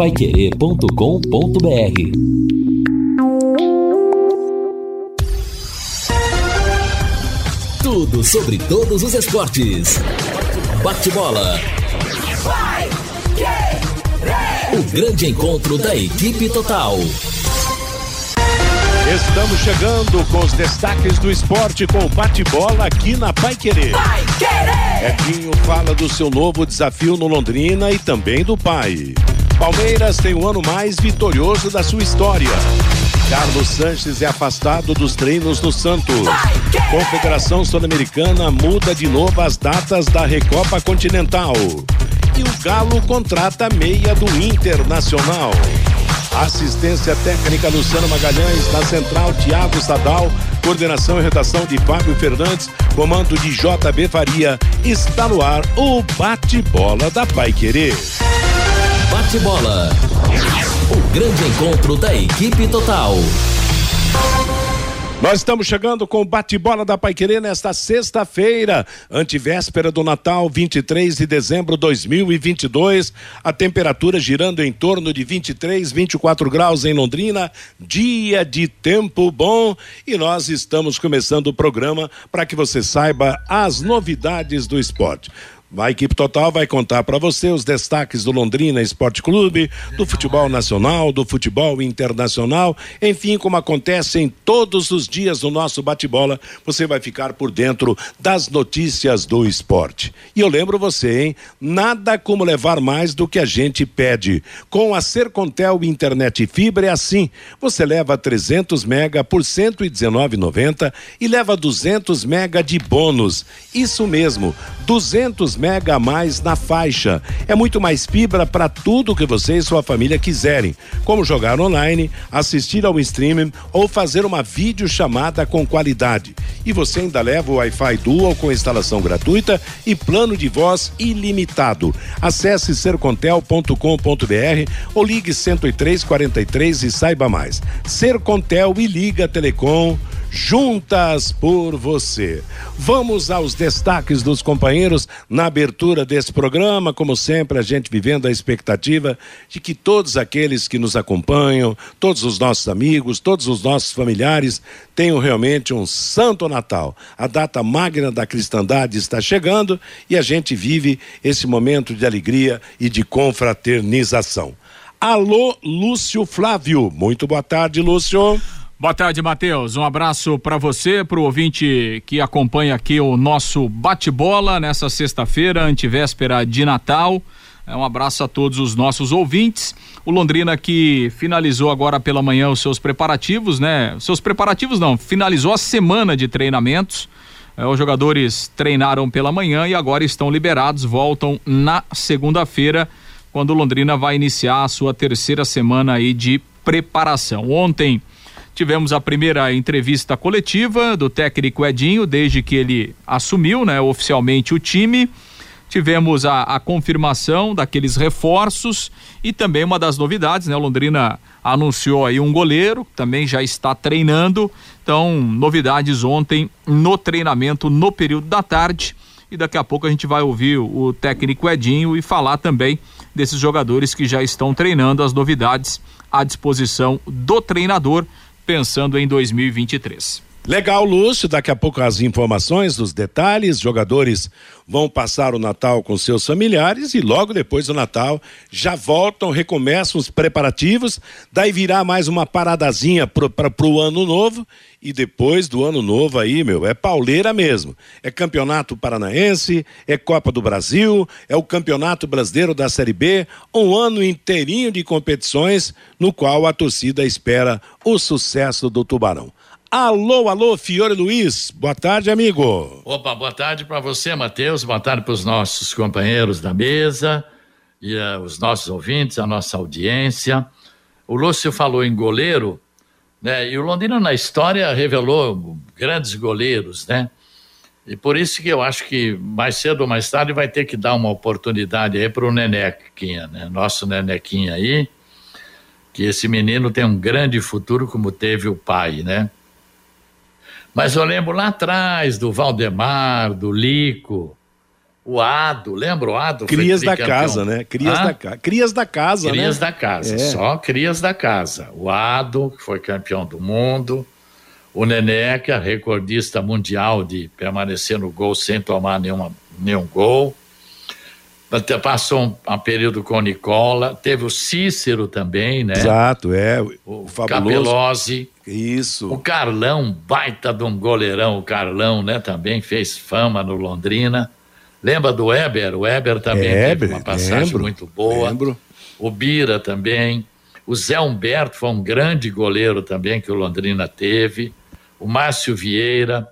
paiquerê.com.br Tudo sobre todos os esportes. Bate-bola. O grande encontro da equipe total. Estamos chegando com os destaques do esporte com o bate-bola aqui na Pai Querer. Pai Querer! Edinho fala do seu novo desafio no Londrina e também do pai. Palmeiras tem o ano mais vitorioso da sua história. Carlos Sanches é afastado dos treinos no Santos. Confederação Sul-Americana muda de novo as datas da Recopa Continental. E o Galo contrata meia do Internacional. Assistência técnica Luciano Magalhães, na central Tiago Sadal, coordenação e redação de Fábio Fernandes, comando de JB Faria. Está no ar o bate-bola da Pai Querer. Bate-bola. O grande encontro da equipe total. Nós estamos chegando com o bate-bola da Paiquerê nesta sexta-feira, antivéspera do Natal, 23 de dezembro de 2022. A temperatura girando em torno de 23, 24 graus em Londrina, dia de tempo bom. E nós estamos começando o programa para que você saiba as novidades do esporte. A equipe total vai contar para você os destaques do Londrina Esporte Clube, do futebol nacional, do futebol internacional, enfim, como acontece em todos os dias no nosso bate-bola, você vai ficar por dentro das notícias do esporte. E eu lembro você, hein? Nada como levar mais do que a gente pede. Com a Sercontel Internet Fibra é assim. Você leva 300 mega por 119,90 e leva 200 mega de bônus. Isso mesmo, 200 mega a mais na faixa. É muito mais fibra para tudo que você e sua família quiserem, como jogar online, assistir ao streaming ou fazer uma videochamada com qualidade. E você ainda leva o Wi-Fi Dual com instalação gratuita e plano de voz ilimitado. Acesse sercontel.com.br ou ligue 10343 e saiba mais. Sercontel e Liga Telecom juntas por você. Vamos aos destaques dos companheiros na abertura desse programa, como sempre, a gente vivendo a expectativa de que todos aqueles que nos acompanham, todos os nossos amigos, todos os nossos familiares tenham realmente um santo Natal. A data magna da cristandade está chegando e a gente vive esse momento de alegria e de confraternização. Alô, Lúcio Flávio. Muito boa tarde, Lúcio. Boa tarde, Matheus. Um abraço para você, para o ouvinte que acompanha aqui o nosso bate-bola nessa sexta-feira, antivéspera de Natal. É um abraço a todos os nossos ouvintes. O Londrina que finalizou agora pela manhã os seus preparativos, né? Seus preparativos não, finalizou a semana de treinamentos. É, os jogadores treinaram pela manhã e agora estão liberados, voltam na segunda-feira, quando o Londrina vai iniciar a sua terceira semana aí de preparação. Ontem Tivemos a primeira entrevista coletiva do técnico Edinho, desde que ele assumiu, né, oficialmente o time. Tivemos a, a, confirmação daqueles reforços e também uma das novidades, né? O Londrina anunciou aí um goleiro, também já está treinando. Então, novidades ontem no treinamento no período da tarde. E daqui a pouco a gente vai ouvir o técnico Edinho e falar também desses jogadores que já estão treinando, as novidades à disposição do treinador pensando em 2023. Legal, Lúcio. Daqui a pouco as informações, os detalhes. Jogadores vão passar o Natal com seus familiares e logo depois do Natal já voltam, recomeçam os preparativos. Daí virá mais uma paradazinha para o ano novo. E depois do ano novo aí, meu, é pauleira mesmo. É campeonato paranaense, é Copa do Brasil, é o campeonato brasileiro da Série B. Um ano inteirinho de competições no qual a torcida espera o sucesso do Tubarão. Alô, alô, Fiore Luiz. Boa tarde, amigo. Opa, boa tarde para você, Matheus. Boa tarde para os nossos companheiros da mesa e uh, os nossos ouvintes, a nossa audiência. O Lúcio falou em goleiro, né? E o Londrina na história revelou grandes goleiros, né? E por isso que eu acho que mais cedo ou mais tarde vai ter que dar uma oportunidade aí para o Nenequinha, né? Nosso Nenequinha aí, que esse menino tem um grande futuro como teve o pai, né? Mas eu lembro lá atrás do Valdemar, do Lico, o Ado, lembra o Ado? Crias da casa, né? Crias da, crias da casa, crias né? Da casa, é. só crias da casa. O Ado, que foi campeão do mundo, o Neneca, recordista mundial de permanecer no gol sem tomar nenhuma, nenhum gol. Passou um, um, período com o Nicola, teve o Cícero também, né? Exato, é. O, o Capelozzi. Isso. O Carlão, baita de um goleirão, o Carlão, né? Também fez fama no Londrina. Lembra do Weber? O Weber também Weber, teve uma passagem lembro, muito boa. Lembro. O Bira também. O Zé Humberto foi um grande goleiro também que o Londrina teve. O Márcio Vieira,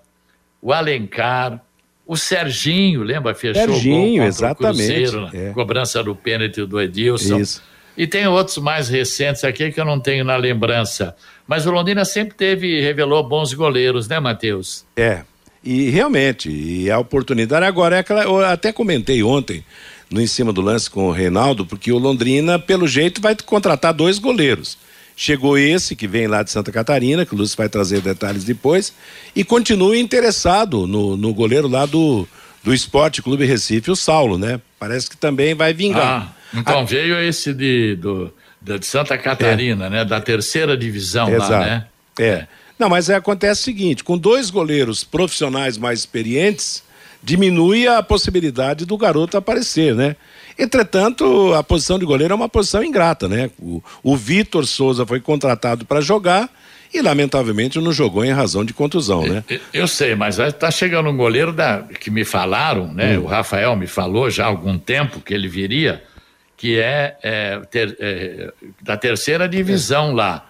o Alencar, o Serginho, lembra? Fechou Serginho, o gol exatamente. Cruzeiro, é. cobrança do pênalti do Edilson. Isso. E tem outros mais recentes aqui que eu não tenho na lembrança. Mas o Londrina sempre teve, revelou bons goleiros, né, Matheus? É. E realmente, e a oportunidade agora é aquela. Eu até comentei ontem no em cima do lance com o Reinaldo, porque o Londrina, pelo jeito, vai contratar dois goleiros. Chegou esse que vem lá de Santa Catarina, que o Lúcio vai trazer detalhes depois, e continua interessado no, no goleiro lá do, do Esporte Clube Recife, o Saulo, né? Parece que também vai vingar. Ah, então ah, veio esse de, do, de Santa Catarina, é. né? Da terceira divisão Exato. lá, né? É. é. Não, mas acontece o seguinte: com dois goleiros profissionais mais experientes, diminui a possibilidade do garoto aparecer, né? Entretanto, a posição de goleiro é uma posição ingrata, né? O, o Vitor Souza foi contratado para jogar e lamentavelmente não jogou em razão de contusão, né? Eu, eu sei, mas está chegando um goleiro da, que me falaram, né? Hum. O Rafael me falou já há algum tempo que ele viria, que é, é, ter, é da terceira divisão é. lá.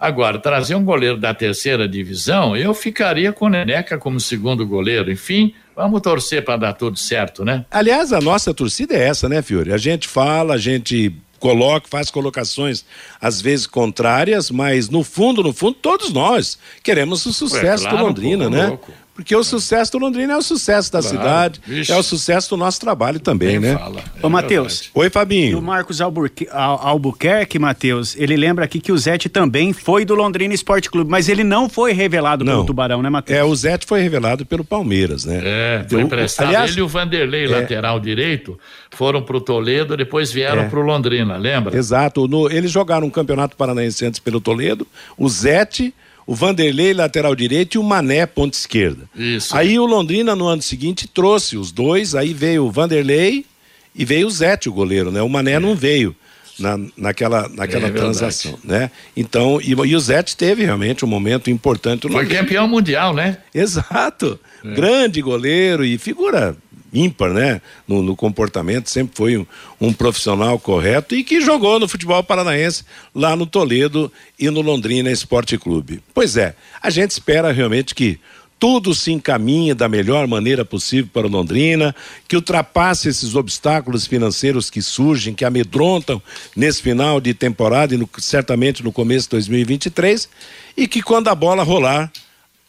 Agora, trazer um goleiro da terceira divisão, eu ficaria com o Neneca como segundo goleiro. Enfim, vamos torcer para dar tudo certo, né? Aliás, a nossa torcida é essa, né, Fiore? A gente fala, a gente coloca, faz colocações às vezes contrárias, mas no fundo, no fundo, todos nós queremos o sucesso é claro, do Londrina, né? Louco. Porque o sucesso do Londrina é o sucesso da claro. cidade, Vixe. é o sucesso do nosso trabalho também, né? Fala. É Ô, Matheus. Oi, Fabinho. E o Marcos Albuquerque, Albuquerque Matheus, ele lembra aqui que o Zete também foi do Londrina Esporte Clube, mas ele não foi revelado não. pelo Tubarão, né, Matheus? É, o Zete foi revelado pelo Palmeiras, né? É, foi emprestado. Aliás, ele e o Vanderlei, é... lateral direito, foram pro Toledo, depois vieram é. pro Londrina, lembra? Exato. No, eles jogaram um campeonato paranaense antes pelo Toledo, o Zete o Vanderlei lateral direito e o Mané ponta esquerda. Isso. Aí o Londrina no ano seguinte trouxe os dois, aí veio o Vanderlei e veio o Zete, o goleiro, né? O Mané é. não veio na, naquela, naquela é transação, né? Então, e, e, o Zete teve realmente um momento importante. Foi campeão mundial, né? Exato. É. Grande goleiro e figura ímpar, né? No, no comportamento, sempre foi um, um, profissional correto e que jogou no futebol paranaense lá no Toledo e no Londrina Esporte Clube. Pois é, a gente espera realmente que tudo se encaminhe da melhor maneira possível para o Londrina, que ultrapasse esses obstáculos financeiros que surgem, que amedrontam nesse final de temporada e no, certamente no começo de 2023, e que quando a bola rolar,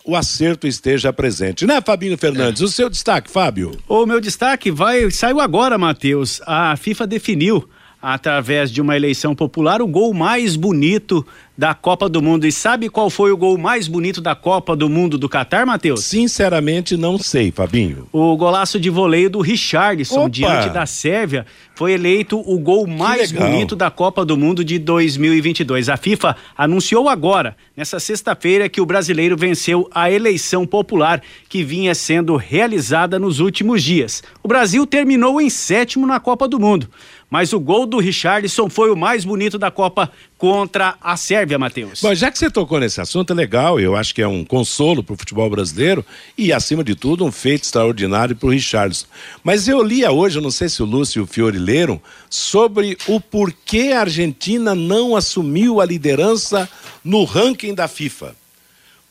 o acerto esteja presente. Né, Fabinho Fernandes? É. O seu destaque, Fábio? O meu destaque vai saiu agora, Matheus. A FIFA definiu através de uma eleição popular o gol mais bonito da Copa do Mundo. E sabe qual foi o gol mais bonito da Copa do Mundo do Catar, Matheus? Sinceramente, não sei, Fabinho. O golaço de voleio do Richardson Opa! diante da Sérvia foi eleito o gol mais bonito da Copa do Mundo de 2022. A FIFA anunciou agora, nessa sexta-feira, que o brasileiro venceu a eleição popular que vinha sendo realizada nos últimos dias. O Brasil terminou em sétimo na Copa do Mundo mas o gol do Richardson foi o mais bonito da Copa contra a Sérvia, Matheus. Bom, já que você tocou nesse assunto, é legal, eu acho que é um consolo para o futebol brasileiro e, acima de tudo, um feito extraordinário para o Richardson. Mas eu lia hoje, não sei se o Lúcio e o Fiore leram, sobre o porquê a Argentina não assumiu a liderança no ranking da FIFA.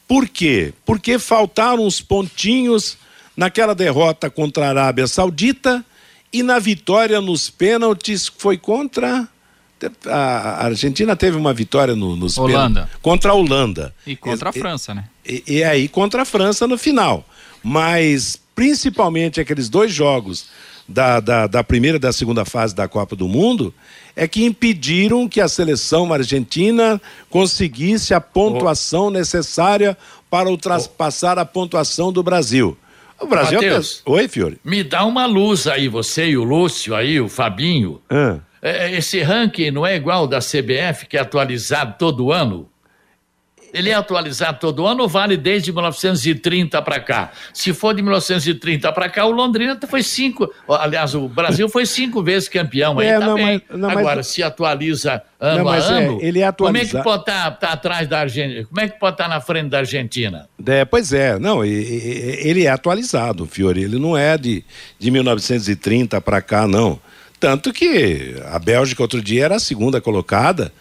Por quê? Porque faltaram uns pontinhos naquela derrota contra a Arábia Saudita e na vitória nos pênaltis foi contra. A Argentina teve uma vitória no, nos Holanda. Pênaltis, contra a Holanda. E contra a França, né? E, e aí contra a França no final. Mas principalmente aqueles dois jogos da, da, da, primeira e da segunda fase da Copa do Mundo é que impediram que a seleção argentina conseguisse a pontuação necessária para ultrapassar a pontuação do Brasil. O Brasil. Mateus, Oi, Fiore. Me dá uma luz aí, você e o Lúcio aí, o Fabinho. Ah. Esse ranking não é igual da CBF, que é atualizado todo ano? Ele é atualizado todo ano ou vale desde 1930 para cá? Se for de 1930 para cá, o Londrina foi cinco. Aliás, o Brasil foi cinco vezes campeão. É, aí não, mas, não, Agora, mas... se atualiza ano não, a é, ano. É, ele é atualizado. Como é que pode estar tá, tá atrás da Argentina? Como é que pode estar tá na frente da Argentina? É, pois é, não, ele é atualizado, Fiore. Ele não é de, de 1930 para cá, não. Tanto que a Bélgica outro dia era a segunda colocada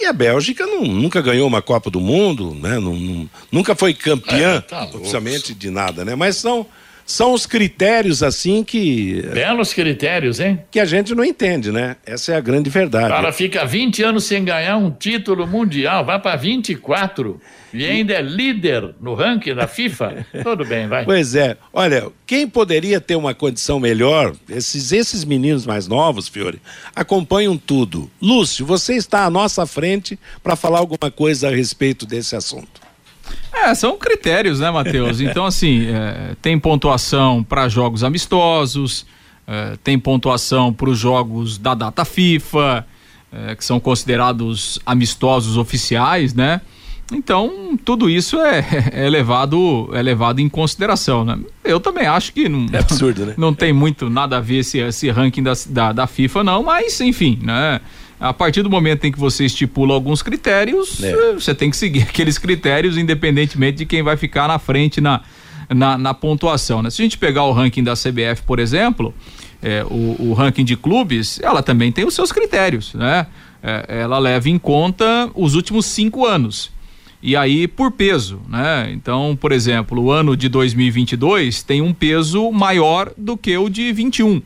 e a Bélgica não, nunca ganhou uma Copa do Mundo, né? Não, não, nunca foi campeã é, tá oficialmente de nada, né? Mas são, são os critérios assim que. Belos critérios, hein? Que a gente não entende, né? Essa é a grande verdade. O cara fica 20 anos sem ganhar um título mundial, vai para 24 e ainda é líder no ranking da FIFA. Tudo bem, vai. Pois é. Olha, quem poderia ter uma condição melhor, esses, esses meninos mais novos, Fiore, acompanham tudo. Lúcio, você está à nossa frente para falar alguma coisa a respeito desse assunto. É, são critérios, né, Matheus? Então, assim, é, tem pontuação para jogos amistosos, é, tem pontuação para os jogos da data FIFA, é, que são considerados amistosos oficiais, né? Então, tudo isso é, é, levado, é levado em consideração, né? Eu também acho que não, é absurdo, né? não tem muito nada a ver esse, esse ranking da, da, da FIFA, não, mas enfim, né? A partir do momento em que você estipula alguns critérios, é. você tem que seguir aqueles critérios, independentemente de quem vai ficar na frente na, na, na pontuação. Né? Se a gente pegar o ranking da CBF, por exemplo, é, o, o ranking de clubes, ela também tem os seus critérios, né? É, ela leva em conta os últimos cinco anos e aí por peso, né? Então, por exemplo, o ano de 2022 tem um peso maior do que o de 21,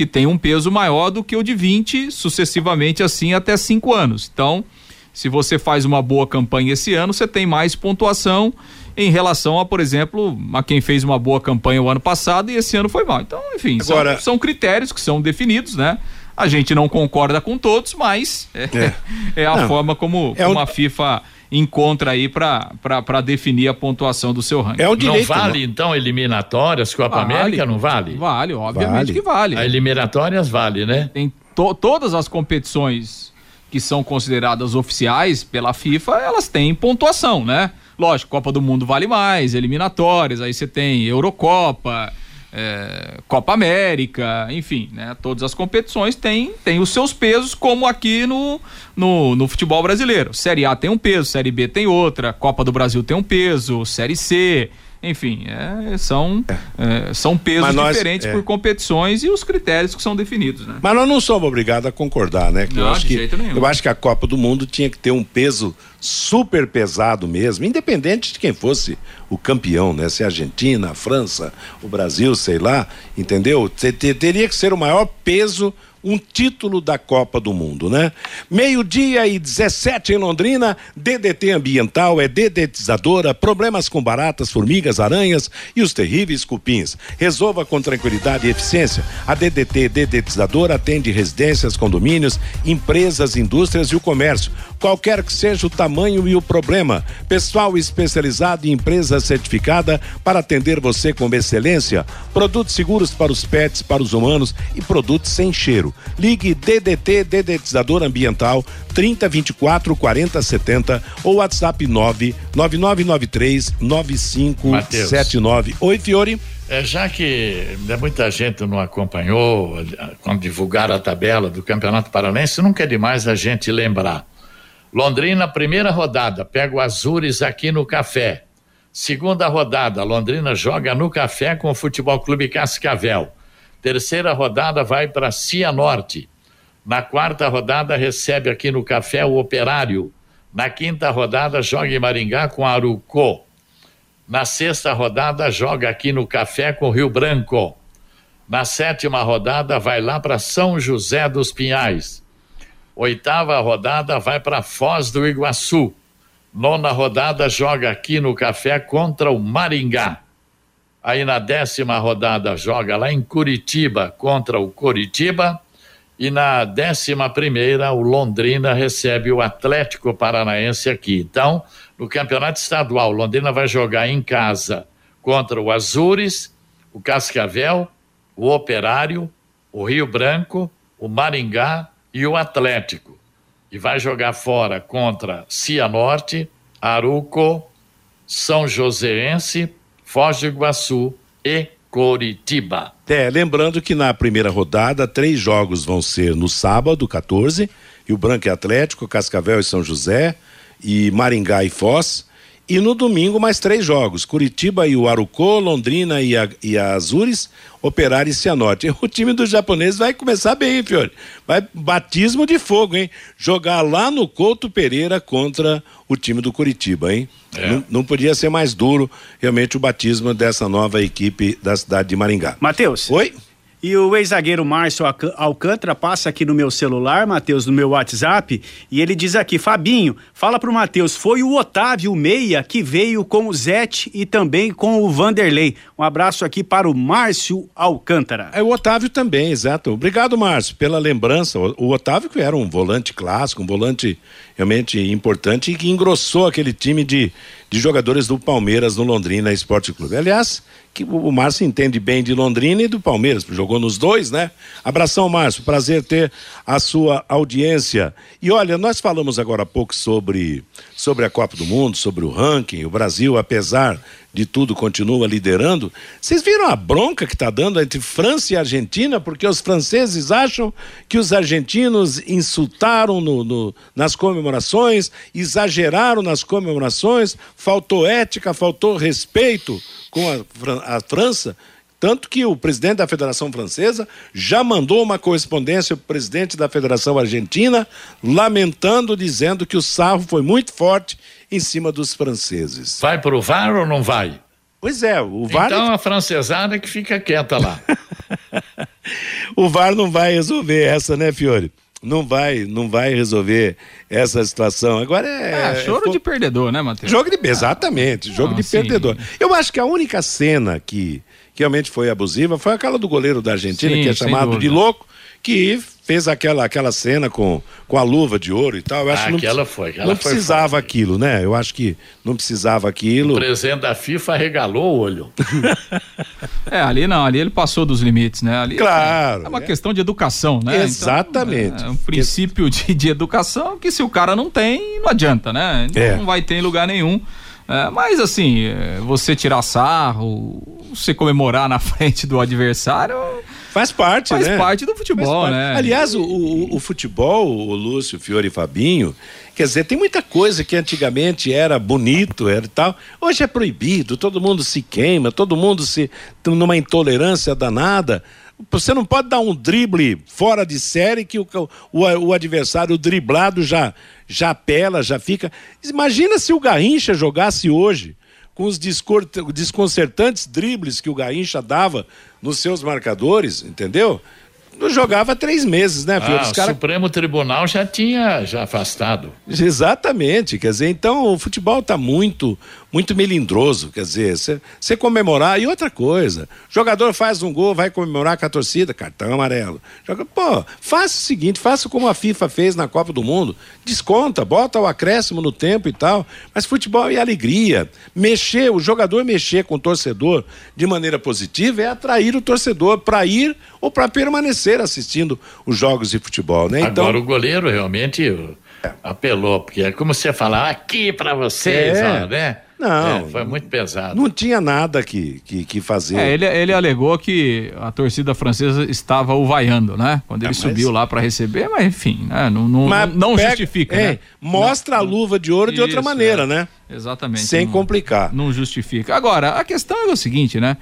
que tem um peso maior do que o de 20, sucessivamente assim até cinco anos. Então, se você faz uma boa campanha esse ano, você tem mais pontuação em relação a, por exemplo, a quem fez uma boa campanha o ano passado e esse ano foi mal. Então, enfim, Agora... são, são critérios que são definidos, né? A gente não concorda com todos, mas é, é. é a não, forma como, é como um... a FIFA encontra aí para definir a pontuação do seu ranking. É o direito, não vale, não. então, eliminatórias, Copa vale, América, não vale? Vale, obviamente vale. que vale. A eliminatórias vale, né? Tem to, todas as competições que são consideradas oficiais pela FIFA, elas têm pontuação, né? Lógico, Copa do Mundo vale mais, eliminatórias, aí você tem Eurocopa, é, Copa América, enfim, né? Todas as competições têm, têm os seus pesos, como aqui no, no, no, futebol brasileiro. Série A tem um peso, Série B tem outra, Copa do Brasil tem um peso, Série C, enfim, é, são, é, são pesos nós, diferentes é. por competições e os critérios que são definidos, né? Mas nós não somos obrigados a concordar, né? Que não, eu acho que, Eu acho que a Copa do Mundo tinha que ter um peso super pesado mesmo, independente de quem fosse o campeão, né? Se a Argentina, a França, o Brasil, sei lá, entendeu? Teria que ser o maior peso um título da Copa do Mundo, né? Meio-dia e 17 em Londrina, DDT ambiental é dedetizadora, problemas com baratas, formigas, aranhas e os terríveis cupins. Resolva com tranquilidade e eficiência. A DDT dedetizadora atende residências, condomínios, empresas, indústrias e o comércio, qualquer que seja o tamanho e o problema. Pessoal especializado em empresa certificada para atender você com excelência. Produtos seguros para os pets, para os humanos e produtos sem cheiro. Ligue DDT Dedetizador Ambiental 3024 4070 ou WhatsApp 99993 9579. Oi, Fiore. É, já que né, muita gente não acompanhou quando divulgaram a tabela do Campeonato Paranense, nunca é demais a gente lembrar. Londrina, primeira rodada, pega o Azures aqui no Café. Segunda rodada, Londrina joga no Café com o Futebol Clube Cascavel. Terceira rodada vai para Cianorte. Na quarta rodada recebe aqui no Café o Operário. Na quinta rodada joga em Maringá com Arucó. Na sexta rodada joga aqui no Café com Rio Branco. Na sétima rodada vai lá para São José dos Pinhais. Oitava rodada vai para Foz do Iguaçu. Nona rodada joga aqui no Café contra o Maringá. Aí na décima rodada joga lá em Curitiba contra o Curitiba. E na décima primeira, o Londrina recebe o Atlético Paranaense aqui. Então, no campeonato estadual, Londrina vai jogar em casa contra o Azures o Cascavel, o Operário, o Rio Branco, o Maringá e o Atlético. E vai jogar fora contra Cianorte, Aruco, São Joséense, Foz do Iguaçu e Coritiba. É, lembrando que na primeira rodada, três jogos vão ser no sábado, 14, e o Branco e Atlético, Cascavel e São José, e Maringá e Foz. E no domingo, mais três jogos: Curitiba e o Arucô, Londrina e a, e a Azures, Operário e Cianorte. O time dos japoneses vai começar bem, hein, Fiore? Vai batismo de fogo, hein? Jogar lá no Couto Pereira contra o time do Curitiba, hein? É. Não, não, podia ser mais duro realmente o batismo dessa nova equipe da cidade de Maringá. Matheus. Oi? E o ex-zagueiro Márcio Alcântara passa aqui no meu celular, Matheus, no meu WhatsApp, e ele diz aqui: Fabinho, fala pro Matheus, foi o Otávio Meia que veio com o Zete e também com o Vanderlei. Um abraço aqui para o Márcio Alcântara. É o Otávio também, exato. Obrigado, Márcio, pela lembrança. O, Otávio que era um volante clássico, um volante realmente importante e que engrossou aquele time de, de jogadores do Palmeiras no Londrina Esporte Clube. Aliás, que o Márcio entende bem de Londrina e do Palmeiras, jogou nos dois, né? Abração, Márcio, prazer ter a sua audiência. E olha, nós falamos agora há pouco sobre, sobre a Copa do Mundo, sobre o ranking, o Brasil, apesar de tudo, continua liderando. Vocês viram a bronca que está dando entre França e Argentina, porque os franceses acham que os argentinos insultaram no, no, nas comemorações, exageraram nas comemorações, faltou ética, faltou respeito com a, a França. Tanto que o presidente da Federação Francesa já mandou uma correspondência para o presidente da Federação Argentina, lamentando, dizendo que o sarro foi muito forte em cima dos franceses. Vai para o VAR ou não vai? Pois é, o VAR. Então a francesada que fica quieta lá. o VAR não vai resolver essa, né, Fiore? não vai, não vai resolver essa situação. Agora é. é choro é, de perdedor, né, Matheus? Jogo de. Exatamente, jogo de sim. perdedor. Eu acho que a única cena que, que realmente foi abusiva foi aquela do goleiro da Argentina, sim, que é chamado de louco, que fez aquela, aquela cena com, com a luva de ouro e tal. Eu acho ah, que não, aquela foi. Aquela não foi precisava forte. aquilo, né? Eu acho que não precisava aquilo. O presidente da FIFA regalou o olho. é, ali não, ali ele passou dos limites, né? Ali, claro. É uma é. questão de educação, né? Exatamente. Então, é um princípio de, de educação que se o cara não tem, não adianta, né? É. Não vai ter em lugar nenhum. É, mas assim, é, você tirar sarro, você comemorar na frente do adversário Faz parte, Faz né? parte do futebol, parte. né? Aliás, o, o, o, futebol, o Lúcio, Fiore e Fabinho, quer dizer, tem muita coisa que antigamente era bonito, era tal. Hoje é proibido, todo mundo se queima, todo mundo se numa intolerância danada. Você não pode dar um drible fora de série que o, o, o adversário driblado já já apela, já fica. Imagina se o Garrincha jogasse hoje com os desconcertantes dribles que o Garrincha dava nos seus marcadores, entendeu? jogava três meses, né, filho? Ah, o cara... Supremo Tribunal já tinha já afastado. Exatamente, quer dizer, então o futebol está muito, muito melindroso, quer dizer, você comemorar. E outra coisa, jogador faz um gol, vai comemorar com a torcida, cartão amarelo. Joga, pô, faça o seguinte, faça como a FIFA fez na Copa do Mundo, desconta, bota o acréscimo no tempo e tal. Mas futebol é alegria. Mexer, o jogador mexer com o torcedor de maneira positiva é atrair o torcedor para ir ou para permanecer assistindo os jogos de futebol, né? Então, Agora o goleiro realmente apelou, porque é como você falar aqui para vocês, é. ó, né? Não. É, foi muito pesado. Não tinha nada que, que, que fazer. É, ele, ele alegou que a torcida francesa estava o vaiando, né? Quando ele ah, mas... subiu lá para receber, mas enfim, né? não, não, mas não pega, justifica. É, né? Mostra não, a luva de ouro de outra maneira, é. né? Exatamente. Sem não, complicar. Não justifica. Agora, a questão é o seguinte, né?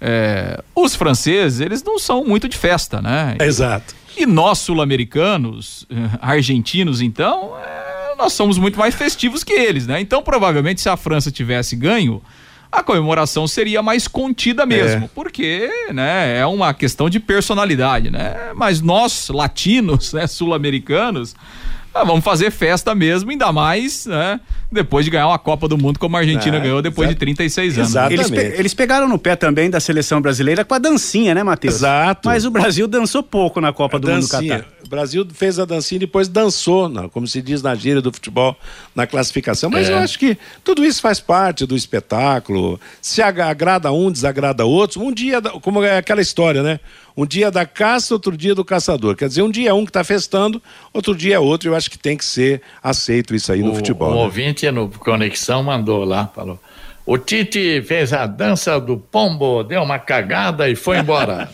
É, os franceses, eles não são muito de festa, né? Exato. E nós, sul-americanos, eh, argentinos, então, é, nós somos muito mais festivos que eles, né? Então, provavelmente, se a França tivesse ganho, a comemoração seria mais contida mesmo, é. porque, né, é uma questão de personalidade, né? Mas nós, latinos, né, sul-americanos, ah, vamos fazer festa mesmo, ainda mais, né? Depois de ganhar uma Copa do Mundo como a Argentina é, ganhou depois de 36 anos. Exatamente. Eles, pe eles, pegaram no pé também da seleção brasileira com a dancinha, né, Matheus? Exato. Mas o Brasil dançou pouco na Copa a do dancinha. Mundo Catar. O Brasil fez a dancinha e depois dançou, não, como se diz na gíria do futebol, na classificação. Mas é. eu acho que tudo isso faz parte do espetáculo. Se agrada um, desagrada outros. Um dia, como é aquela história, né? Um dia da caça, outro dia do caçador. Quer dizer, um dia é um que está festando, outro dia é outro. Eu acho que tem que ser aceito isso aí o, no futebol. O né? ouvinte no Conexão mandou lá, falou. O Tite fez a dança do pombo, deu uma cagada e foi embora.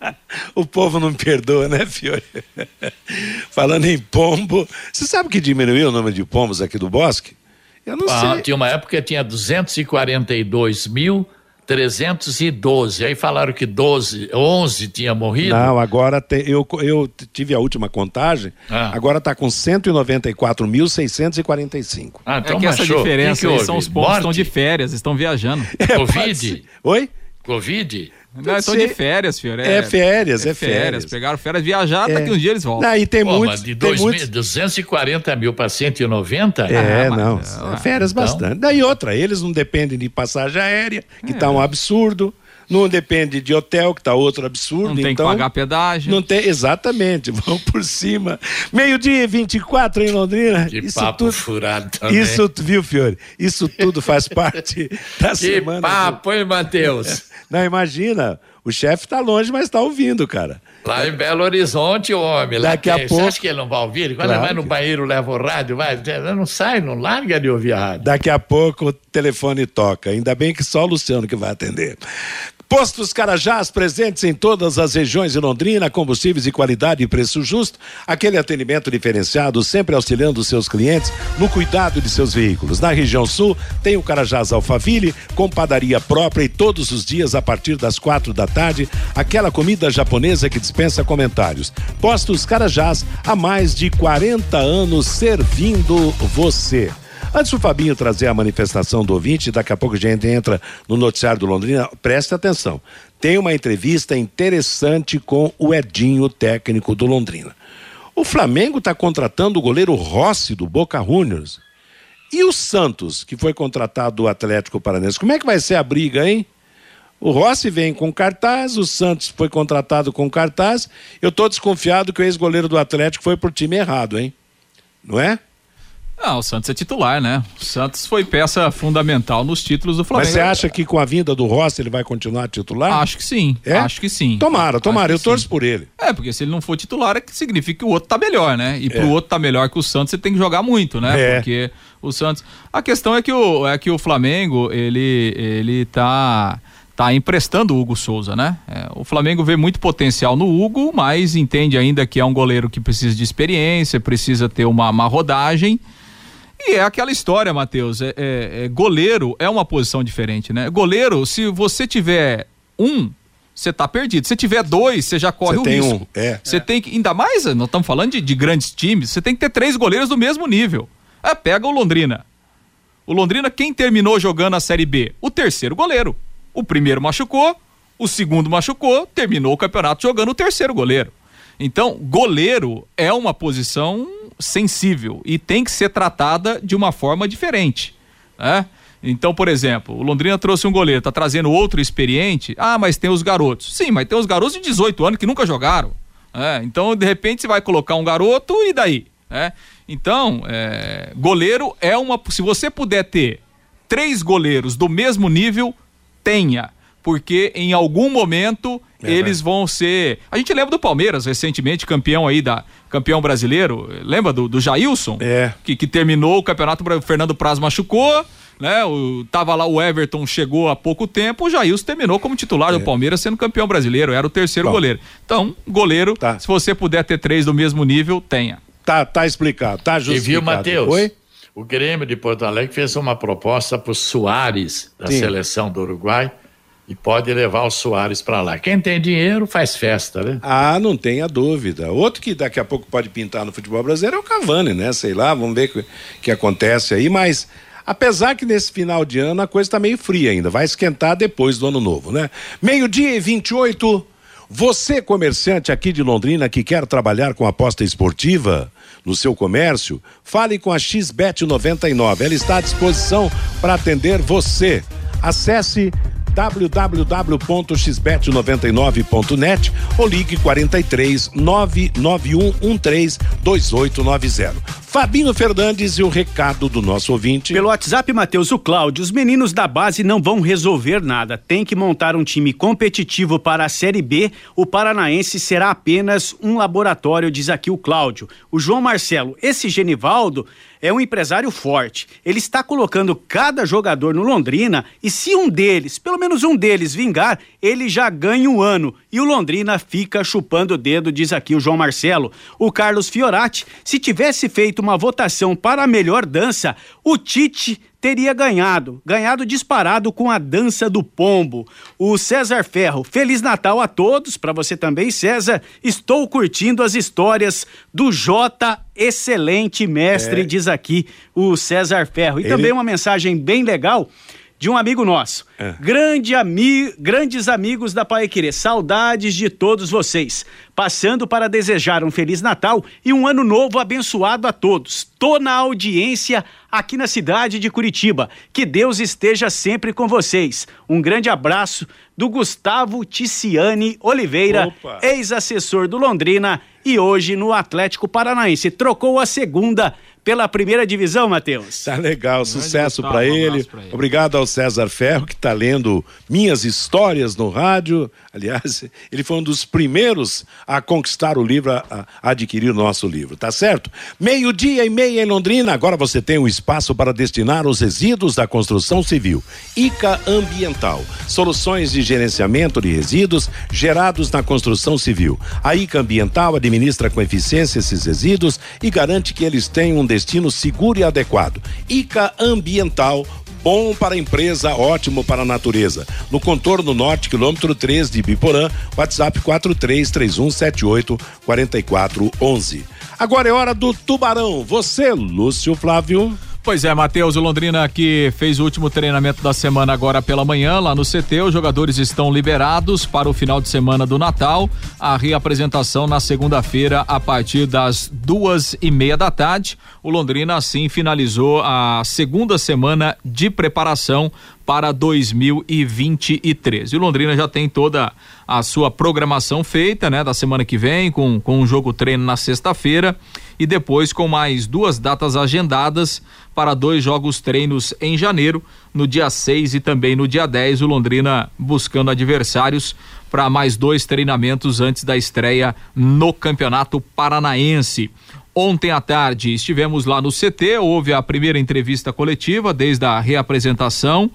o povo não perdoa, né, Fiore? Falando em pombo, você sabe que diminuiu o número de pombos aqui do bosque? Eu não ah, sei. Tinha uma época que tinha 242 mil 312. Aí falaram que 12, 11 tinha morrido. Não, agora te, eu, eu tive a última contagem. Ah. Agora está com 194.645. Ah, então é que essa diferença que que são os pontos que estão de férias, estão viajando. É, Covid? Oi? Covid? Não, estão de férias, filho. É, é férias, é, é férias. férias. Pegaram férias, viajar, é. daqui uns dias eles voltam. Não, e tem Pô, muitos. De dois tem mil, 240 mil para 190? É, ah, não. é férias então... bastante. Daí outra, eles não dependem de passagem aérea, que está um absurdo não depende de hotel, que está outro absurdo. Não tem então, que pagar pedágio. Não tem, exatamente, vão por cima. Meio-dia 24 em Londrina. Que isso papo tudo, furado também. Isso, viu, Fiore? Isso tudo faz parte da que semana. Que papo, do... hein, Matheus? Não, imagina, o chefe está longe, mas está ouvindo, cara. Lá em Belo Horizonte, homem. Daqui a pouco. Você acha que ele não vai ouvir? Quando claro ele vai no que... banheiro, leva o rádio, vai. Não sai, não larga de ouvir a rádio. Daqui a pouco o telefone toca. Ainda bem que só o Luciano que vai atender. Postos Carajás, presentes em todas as regiões de Londrina, combustíveis de qualidade e preço justo, aquele atendimento diferenciado, sempre auxiliando seus clientes no cuidado de seus veículos. Na região sul, tem o Carajás Alfaville, com padaria própria e todos os dias a partir das quatro da tarde, aquela comida japonesa que dispensa comentários. Postos Carajás, há mais de 40 anos servindo você. Antes do Fabinho trazer a manifestação do ouvinte, daqui a pouco a gente entra no noticiário do Londrina, preste atenção. Tem uma entrevista interessante com o Edinho, técnico do Londrina. O Flamengo está contratando o goleiro Rossi do Boca Juniors. E o Santos, que foi contratado do Atlético Paranense, como é que vai ser a briga, hein? O Rossi vem com cartaz, o Santos foi contratado com cartaz. Eu estou desconfiado que o ex-goleiro do Atlético foi por time errado, hein? Não é? Não, o Santos é titular, né? O Santos foi peça fundamental nos títulos do Flamengo. Mas você acha que com a vinda do Rossi ele vai continuar titular? Acho que sim. É? Acho que sim. Tomara, tomara, eu torço sim. por ele. É, porque se ele não for titular, é que significa que o outro tá melhor, né? E é. pro outro tá melhor que o Santos, você tem que jogar muito, né? É. Porque o Santos. A questão é que o, é que o Flamengo, ele, ele tá tá emprestando o Hugo Souza, né? É, o Flamengo vê muito potencial no Hugo, mas entende ainda que é um goleiro que precisa de experiência, precisa ter uma, uma rodagem. E é aquela história, Matheus. É, é, é, goleiro é uma posição diferente, né? Goleiro, se você tiver um, você tá perdido. Se tiver dois, você já corre o tem risco. Um, é. Você tem que, ainda mais, nós estamos falando de, de, grandes times, você tem que ter três goleiros do mesmo nível. É, pega o Londrina. O Londrina, quem terminou jogando a Série B? O terceiro goleiro. O primeiro machucou, o segundo machucou, terminou o campeonato jogando o terceiro goleiro. Então, goleiro é uma posição sensível e tem que ser tratada de uma forma diferente, né? Então, por exemplo, o Londrina trouxe um goleiro, tá trazendo outro experiente. Ah, mas tem os garotos. Sim, mas tem os garotos de 18 anos que nunca jogaram. É, então, de repente, você vai colocar um garoto e daí? É, então, é, goleiro é uma. Se você puder ter três goleiros do mesmo nível, tenha porque em algum momento é, eles vão ser. A gente lembra do Palmeiras recentemente, campeão aí da campeão brasileiro. Lembra do, do Jailson? É. Que, que terminou o campeonato, o Fernando Praz machucou. Né, o, tava lá o Everton, chegou há pouco tempo, o Jailson terminou como titular é. do Palmeiras, sendo campeão brasileiro, era o terceiro Bom. goleiro. Então, goleiro, tá. se você puder ter três do mesmo nível, tenha. Tá, tá explicado, tá justificado. E viu, Matheus? Oi? O Grêmio de Porto Alegre fez uma proposta para o Soares, da Sim. seleção do Uruguai, e pode levar o Soares para lá. Quem tem dinheiro faz festa, né? Ah, não tenha dúvida. Outro que daqui a pouco pode pintar no futebol brasileiro é o Cavani, né? Sei lá, vamos ver o que, que acontece aí, mas apesar que nesse final de ano a coisa está meio fria ainda, vai esquentar depois do ano novo, né? Meio-dia e 28. Você, comerciante aqui de Londrina que quer trabalhar com aposta esportiva no seu comércio, fale com a XBET 99. Ela está à disposição para atender você. Acesse www.xbet99.net ou ligue 43 99113 2890. Fabinho Fernandes e o recado do nosso ouvinte. Pelo WhatsApp, Matheus, o Cláudio, os meninos da base não vão resolver nada. Tem que montar um time competitivo para a Série B. O Paranaense será apenas um laboratório, diz aqui o Cláudio. O João Marcelo, esse Genivaldo é um empresário forte. Ele está colocando cada jogador no Londrina e se um deles, pelo menos um deles, vingar, ele já ganha um ano. E o Londrina fica chupando o dedo, diz aqui o João Marcelo. O Carlos Fiorati, se tivesse feito uma votação para a melhor dança, o Tite teria ganhado, ganhado disparado com a dança do pombo. O César Ferro, Feliz Natal a todos, para você também, César. Estou curtindo as histórias do Jota, excelente mestre, é. diz aqui o César Ferro. E Ele... também uma mensagem bem legal de um amigo nosso. É. Grande ami grandes amigos da Pai Querer, saudades de todos vocês. Passando para desejar um Feliz Natal e um ano novo abençoado a todos. Tô na audiência aqui na cidade de Curitiba. Que Deus esteja sempre com vocês. Um grande abraço do Gustavo Ticiane Oliveira, ex-assessor do Londrina e hoje no Atlético Paranaense. Trocou a segunda pela primeira divisão, Matheus. Tá legal, sucesso para ele. ele. Obrigado ao César Ferro, que está lendo minhas histórias no rádio. Aliás, ele foi um dos primeiros a conquistar o livro, a, a adquirir o nosso livro, tá certo? Meio-dia e meia em Londrina, agora você tem um espaço para destinar os resíduos da construção civil. ICA Ambiental, soluções de gerenciamento de resíduos gerados na construção civil. A ICA Ambiental administra com eficiência esses resíduos e garante que eles tenham um destino seguro e adequado. ICA Ambiental bom para a empresa, ótimo para a natureza. No contorno norte, quilômetro 3 de Biporã, WhatsApp 4331784411. Agora é hora do Tubarão. Você, Lúcio Flávio. Pois é, Matheus, o Londrina que fez o último treinamento da semana agora pela manhã lá no CT. Os jogadores estão liberados para o final de semana do Natal. A reapresentação na segunda-feira a partir das duas e meia da tarde. O Londrina assim finalizou a segunda semana de preparação para 2023. E o Londrina já tem toda a sua programação feita, né, da semana que vem, com, com um jogo treino na sexta-feira e depois com mais duas datas agendadas para dois jogos treinos em janeiro, no dia 6 e também no dia 10, o Londrina buscando adversários para mais dois treinamentos antes da estreia no Campeonato Paranaense. Ontem à tarde estivemos lá no CT, houve a primeira entrevista coletiva desde a reapresentação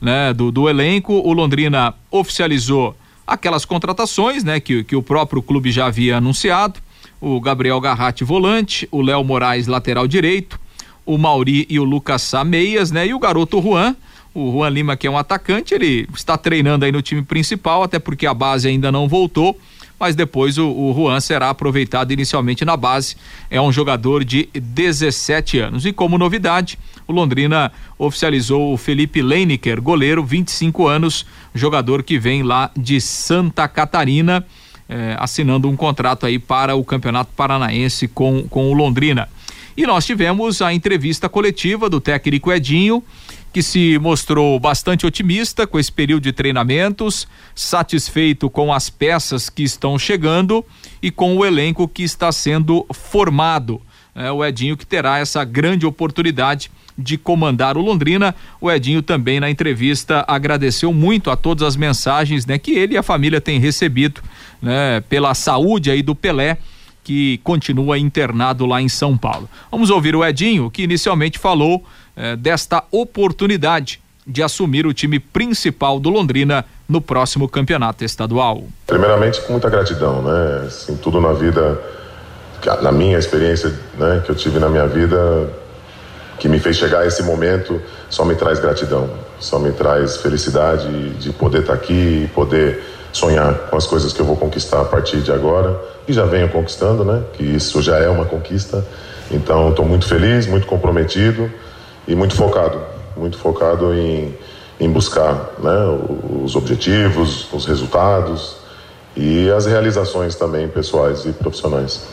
né, do, do elenco. O Londrina oficializou aquelas contratações né, que, que o próprio clube já havia anunciado. O Gabriel Garratti, volante, o Léo Moraes, lateral direito, o Mauri e o Lucas Sá meias, né? E o garoto Juan, o Juan Lima, que é um atacante, ele está treinando aí no time principal, até porque a base ainda não voltou, mas depois o, o Juan será aproveitado inicialmente na base. É um jogador de 17 anos. E como novidade, o Londrina oficializou o Felipe Leineker, goleiro, 25 anos, jogador que vem lá de Santa Catarina. Eh, assinando um contrato aí para o Campeonato Paranaense com, com o Londrina. E nós tivemos a entrevista coletiva do técnico Edinho, que se mostrou bastante otimista com esse período de treinamentos, satisfeito com as peças que estão chegando e com o elenco que está sendo formado. É, o Edinho que terá essa grande oportunidade de comandar o Londrina. O Edinho também na entrevista agradeceu muito a todas as mensagens, né, que ele e a família têm recebido, né, pela saúde aí do Pelé que continua internado lá em São Paulo. Vamos ouvir o Edinho, que inicialmente falou eh, desta oportunidade de assumir o time principal do Londrina no próximo campeonato estadual. Primeiramente, com muita gratidão, né? Assim, tudo na vida, na minha experiência, né, que eu tive na minha vida, que me fez chegar a esse momento, só me traz gratidão, só me traz felicidade de poder estar aqui e poder sonhar com as coisas que eu vou conquistar a partir de agora e já venho conquistando, né? Que isso já é uma conquista. Então, estou muito feliz, muito comprometido e muito focado, muito focado em, em buscar né, os objetivos, os resultados e as realizações também pessoais e profissionais.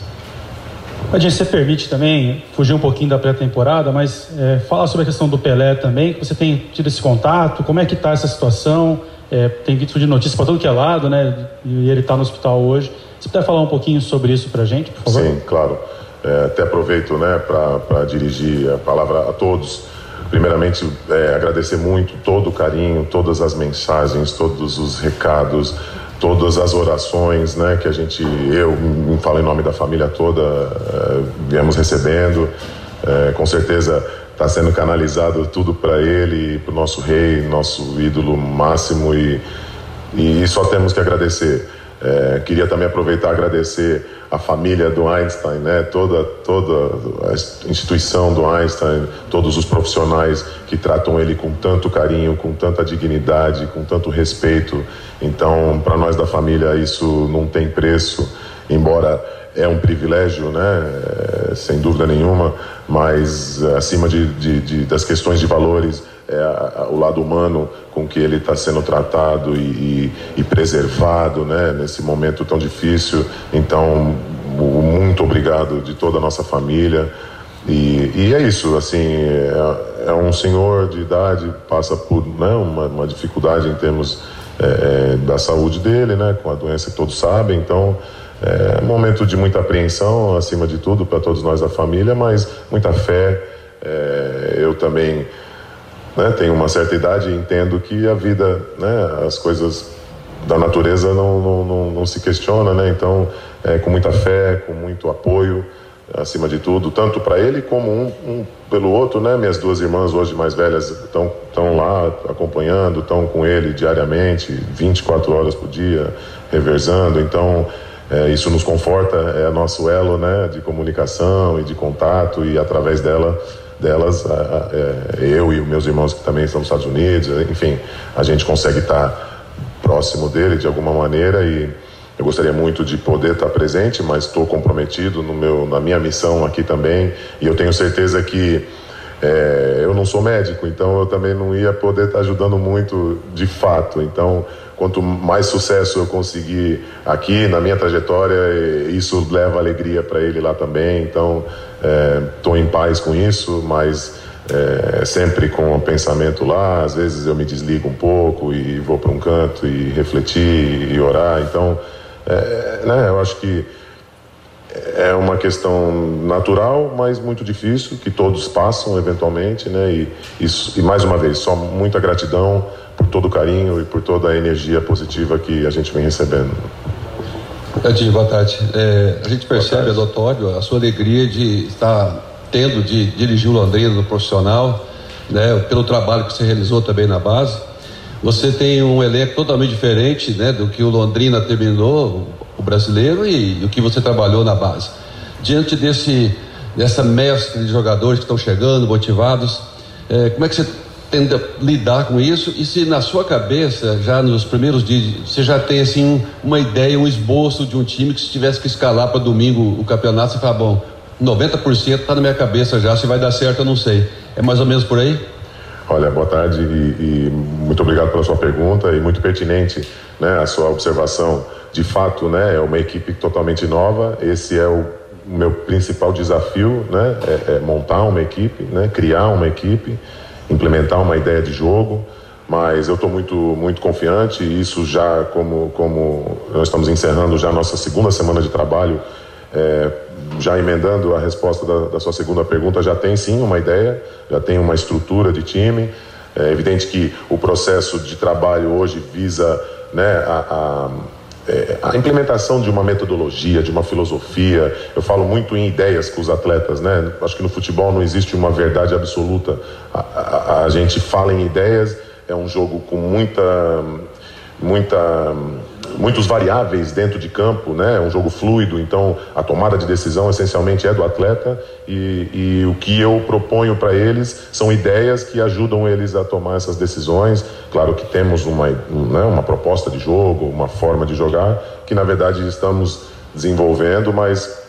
Adinho, você permite também fugir um pouquinho da pré-temporada, mas é, fala sobre a questão do Pelé também, que você tem tido esse contato, como é que está essa situação? É, tem visto de notícias para todo que é lado, né? E ele está no hospital hoje. Você puder falar um pouquinho sobre isso para a gente, por favor? Sim, claro. É, até aproveito né, para dirigir a palavra a todos. Primeiramente, é, agradecer muito todo o carinho, todas as mensagens, todos os recados, todas as orações né, que a gente, eu falo em nome da família toda, é, viemos recebendo. É, com certeza está sendo canalizado tudo para ele, para o nosso rei, nosso ídolo máximo e, e só temos que agradecer. É, queria também aproveitar e agradecer a família do Einstein, né? toda, toda a instituição do Einstein, todos os profissionais que tratam ele com tanto carinho, com tanta dignidade, com tanto respeito. Então, para nós da família, isso não tem preço, embora é um privilégio, né? É, sem dúvida nenhuma, mas acima de, de, de das questões de valores é, a, o lado humano com que ele está sendo tratado e, e, e, preservado né, nesse momento tão difícil. Então, muito obrigado de toda a nossa família. E, e é isso, assim, é, é, um senhor de idade, passa por né, uma, uma dificuldade em termos é, é da saúde dele, né, com a doença que todos sabem, então é um momento de muita apreensão, acima de tudo, para todos nós da família, mas muita fé. É, eu também né, tenho uma certa idade e entendo que a vida, né, as coisas da natureza não, não, não, não se questiona, né? Então, é, com muita fé, com muito apoio, acima de tudo, tanto para ele como um, um, pelo outro, né? Minhas duas irmãs hoje mais velhas estão estão lá acompanhando, estão com ele diariamente, 24 horas por dia, reversando. Então, é, isso nos conforta, é nosso elo, né? De comunicação e de contato e através dela delas, é, eu e meus irmãos que também estão nos Estados Unidos, enfim, a gente consegue estar próximo dele de alguma maneira e eu gostaria muito de poder estar presente, mas estou comprometido no meu, na minha missão aqui também e eu tenho certeza que é, eu não sou médico, então eu também não ia poder estar ajudando muito de fato. Então, quanto mais sucesso eu conseguir aqui na minha trajetória, isso leva alegria para ele lá também. Então, estou é, em paz com isso, mas é, sempre com o pensamento lá. Às vezes eu me desligo um pouco e vou para um canto e refletir e orar. Então, é, né, eu acho que é uma questão natural, mas muito difícil, que todos passam eventualmente, né? E, e mais uma vez, só muita gratidão por todo o carinho e por toda a energia positiva que a gente vem recebendo. Edinho, boa tarde. É, a gente percebe, é notório, a sua alegria de estar tendo de dirigir o Londrina no profissional, né, pelo trabalho que você realizou também na base. Você tem um elenco totalmente diferente né, do que o Londrina terminou, o brasileiro, e o que você trabalhou na base. Diante desse, dessa mescla de jogadores que estão chegando, motivados, é, como é que você tende a lidar com isso e se na sua cabeça, já nos primeiros dias, você já tem assim uma ideia, um esboço de um time que se tivesse que escalar para domingo o campeonato, você fala, bom, 90% está na minha cabeça já, se vai dar certo eu não sei. É mais ou menos por aí? Olha, boa tarde e, e muito obrigado pela sua pergunta e muito pertinente né, a sua observação. De fato, né, é uma equipe totalmente nova, esse é o meu principal desafio, né, é, é montar uma equipe, né, criar uma equipe implementar uma ideia de jogo, mas eu estou muito, muito confiante isso já, como, como nós estamos encerrando já a nossa segunda semana de trabalho, é, já emendando a resposta da, da, sua segunda pergunta, já tem sim uma ideia, já tem uma estrutura de time. É evidente que o processo de trabalho hoje visa né, a, a é, a implementação de uma metodologia, de uma filosofia. Eu falo muito em ideias com os atletas, né? Acho que no futebol não existe uma verdade absoluta. A, a, a gente fala em ideias, é um jogo com muita, muita muitos variáveis dentro de campo, né? É um jogo fluido, então a tomada de decisão essencialmente é do atleta e, e o que eu proponho para eles são ideias que ajudam eles a tomar essas decisões. Claro que temos uma, né, uma proposta de jogo, uma forma de jogar que na verdade estamos desenvolvendo, mas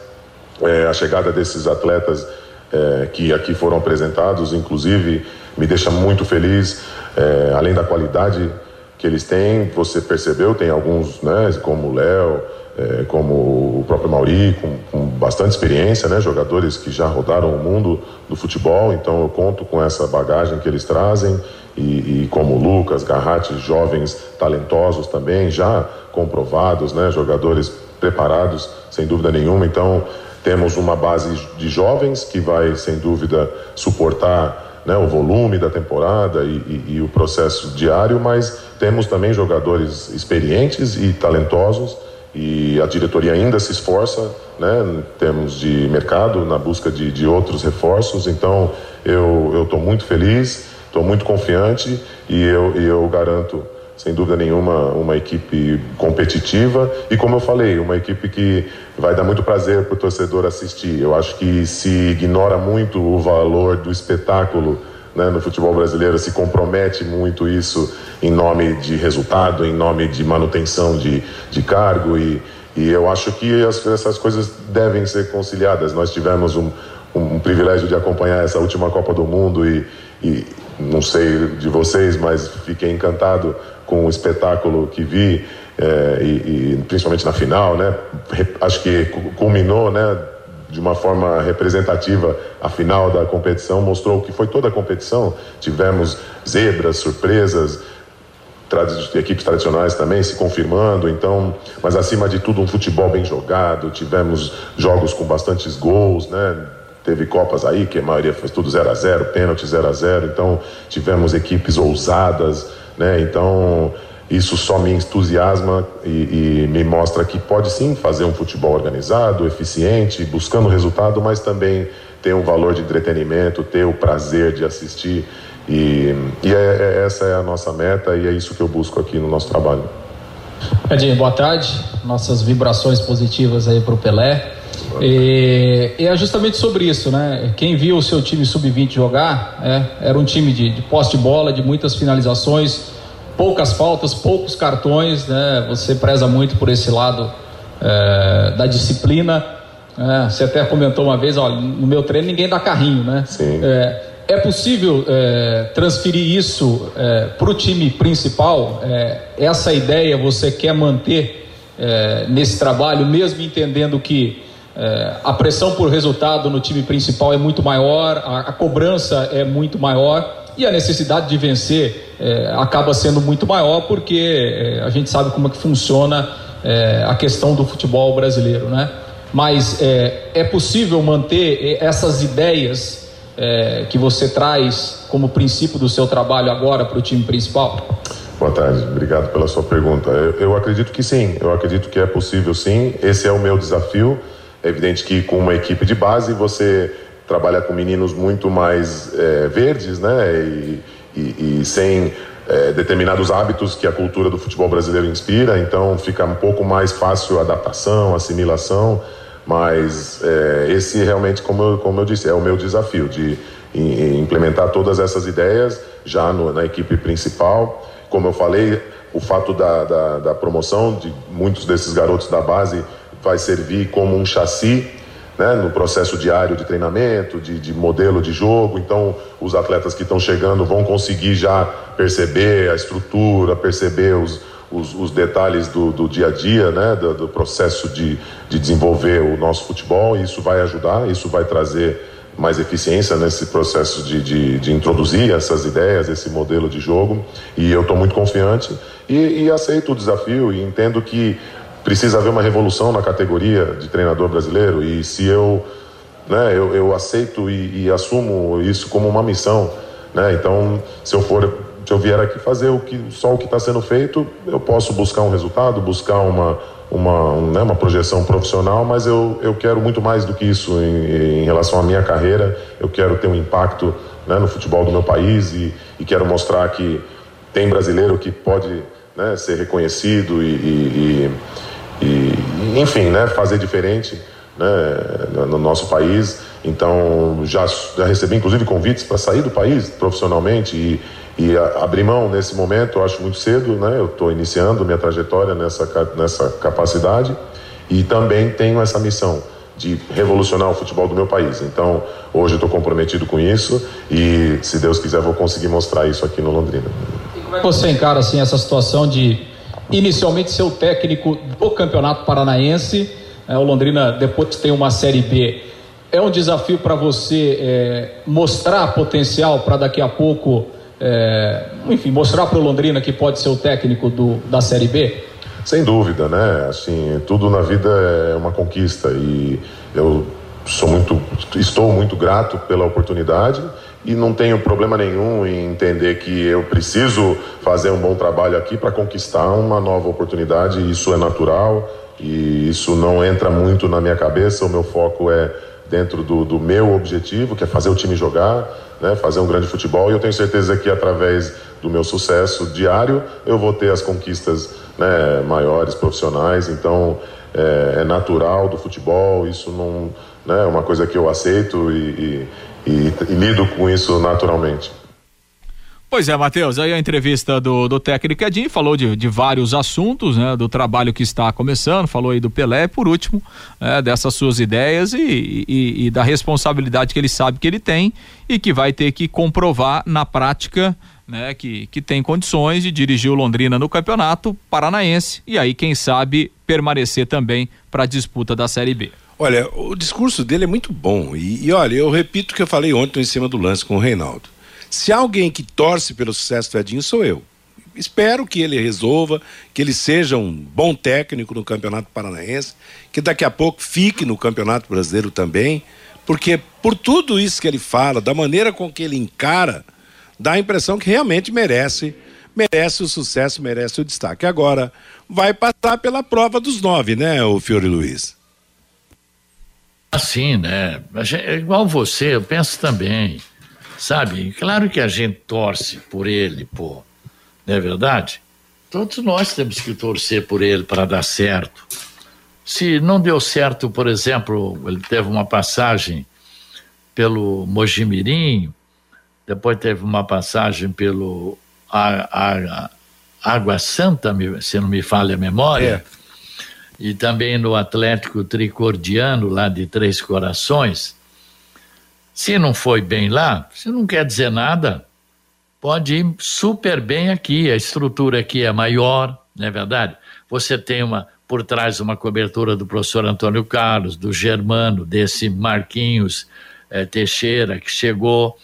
é, a chegada desses atletas é, que aqui foram apresentados, inclusive, me deixa muito feliz, é, além da qualidade que eles têm, você percebeu, tem alguns, né, como o Léo, é, como o próprio Mauri, com, com, bastante experiência, né, jogadores que já rodaram o mundo do futebol, então eu conto com essa bagagem que eles trazem, e, e como o Lucas, Garratti, jovens talentosos também, já comprovados, né, jogadores preparados, sem dúvida nenhuma, então temos uma base de jovens que vai, sem dúvida, suportar né, o volume da temporada e, e, e, o processo diário, mas temos também jogadores experientes e talentosos e a diretoria ainda se esforça, né, em termos de mercado, na busca de, de outros reforços. Então, eu estou muito feliz, estou muito confiante e eu, eu garanto sem dúvida nenhuma, uma equipe competitiva e, como eu falei, uma equipe que vai dar muito prazer para o torcedor assistir. Eu acho que se ignora muito o valor do espetáculo né, no futebol brasileiro, se compromete muito isso em nome de resultado, em nome de manutenção de, de cargo e, e eu acho que as, essas coisas devem ser conciliadas. Nós tivemos um, um, um privilégio de acompanhar essa última Copa do Mundo e, e não sei de vocês, mas fiquei encantado com o espetáculo que vi é, e, e, principalmente na final, né? Acho que culminou, né? De uma forma representativa a final da competição mostrou que foi toda a competição. Tivemos zebras, surpresas, equipes tradicionais também se confirmando, então, mas acima de tudo um futebol bem jogado, tivemos jogos com bastantes gols, né? Teve Copas aí que a maioria foi tudo 0 a 0 pênalti 0 a 0 então tivemos equipes ousadas, né? Então, isso só me entusiasma e, e, me mostra que pode sim fazer um futebol organizado, eficiente, buscando resultado, mas também ter um valor de entretenimento, ter o prazer de assistir. E, e é, é, essa é a nossa meta e é isso que eu busco aqui no nosso trabalho. Edinho, boa tarde. Nossas vibrações positivas aí para o Pelé. E, e, é justamente sobre isso, né? Quem viu o seu time sub-20 jogar, é, era um time de, de posse de bola, de muitas finalizações, poucas faltas, poucos cartões, né? Você preza muito por esse lado é, da disciplina. É, você até comentou uma vez, olha, no meu treino ninguém dá carrinho, né? Sim. É, é possível é, transferir isso é, para o time principal? É, essa ideia você quer manter nesse trabalho, mesmo entendendo que é, a pressão por resultado no time principal é muito maior, a, a cobrança é muito maior e a necessidade de vencer é, acaba sendo muito maior porque é, a gente sabe como é que funciona é, a questão do futebol brasileiro, né? Mas é, é possível manter essas ideias é, que você traz como princípio do seu trabalho agora para o time principal? Boa tarde, obrigado pela sua pergunta. Eu, eu acredito que sim, eu acredito que é possível sim. Esse é o meu desafio. É evidente que com uma equipe de base você trabalha com meninos muito mais é, verdes, né? E, e, e sem é, determinados hábitos que a cultura do futebol brasileiro inspira, então fica um pouco mais fácil a adaptação, assimilação. Mas é, esse realmente, como eu, como eu disse, é o meu desafio de implementar todas essas ideias já no, na equipe principal. Como eu falei, o fato da, da, da promoção de muitos desses garotos da base vai servir como um chassi né, no processo diário de treinamento, de, de, modelo de jogo. Então, os atletas que estão chegando vão conseguir já perceber a estrutura, perceber os, os, os detalhes do, do, dia a dia, né, do, do processo de, de, desenvolver o nosso futebol. Isso vai ajudar, isso vai trazer mais eficiência nesse processo de, de, de introduzir essas ideias, esse modelo de jogo. E eu estou muito confiante e, e aceito o desafio e entendo que precisa haver uma revolução na categoria de treinador brasileiro e se eu, né, eu, eu aceito e, e, assumo isso como uma missão, né? Então, se eu for, se eu vier aqui fazer o que só o que está sendo feito, eu posso buscar um resultado, buscar uma uma, um, né, uma projeção profissional, mas eu, eu quero muito mais do que isso em, em relação à minha carreira. Eu quero ter um impacto né, no futebol do meu país e, e quero mostrar que tem brasileiro que pode né, ser reconhecido e, e, e, enfim, né, fazer diferente né, no nosso país. Então, já, já recebi inclusive convites para sair do país profissionalmente e, e abrir mão nesse momento, eu acho muito cedo, né? Eu estou iniciando minha trajetória nessa, nessa capacidade e também tenho essa missão de revolucionar o futebol do meu país. Então, hoje eu estou comprometido com isso e, se Deus quiser, vou conseguir mostrar isso aqui no Londrina. é você encara assim essa situação de inicialmente ser o técnico do Campeonato Paranaense? É, o Londrina depois tem uma Série B. É um desafio para você é, mostrar potencial para daqui a pouco, é, enfim, mostrar para o Londrina que pode ser o técnico do, da Série B? Sem dúvida, né? Assim, tudo na vida é uma conquista e eu sou muito, estou muito grato pela oportunidade e não tenho problema nenhum em entender que eu preciso fazer um bom trabalho aqui para conquistar uma nova oportunidade. Isso é natural e isso não entra muito na minha cabeça. O meu foco é dentro do, do meu objetivo, que é fazer o time jogar, né, fazer um grande futebol. E eu tenho certeza que através do meu sucesso diário eu vou ter as conquistas né, maiores, profissionais. Então é, é natural do futebol. Isso não né, é uma coisa que eu aceito e, e e, e lido com isso naturalmente. Pois é, Matheus, aí a entrevista do, do técnico Edinho falou de, de vários assuntos, né? Do trabalho que está começando, falou aí do Pelé, por último, né, dessas suas ideias e, e, e, da responsabilidade que ele sabe que ele tem e que vai ter que comprovar na prática, né? Que, que tem condições de dirigir o Londrina no campeonato paranaense e aí, quem sabe, permanecer também para a disputa da Série B. Olha, o discurso dele é muito bom. E, e, olha, eu repito o que eu falei ontem em cima do lance com o Reinaldo. Se alguém que torce pelo sucesso do Edinho, sou eu. Espero que ele resolva, que ele seja um bom técnico no Campeonato Paranaense, que daqui a pouco fique no Campeonato Brasileiro também, porque por tudo isso que ele fala, da maneira com que ele encara, dá a impressão que realmente merece, merece o sucesso, merece o destaque. Agora, vai passar pela prova dos nove, né, o Fiore Luiz? Assim, né? É igual você, eu penso também. Sabe? Claro que a gente torce por ele, pô. Não é verdade? Todos nós temos que torcer por ele para dar certo. Se não deu certo, por exemplo, ele teve uma passagem pelo Mojimirim, depois teve uma passagem pelo Água Santa, se não me falha a memória. É e também no Atlético Tricordiano, lá de Três Corações. Se não foi bem lá, se não quer dizer nada, pode ir super bem aqui. A estrutura aqui é maior, não é verdade? Você tem uma por trás uma cobertura do professor Antônio Carlos, do Germano, desse Marquinhos eh, Teixeira que chegou.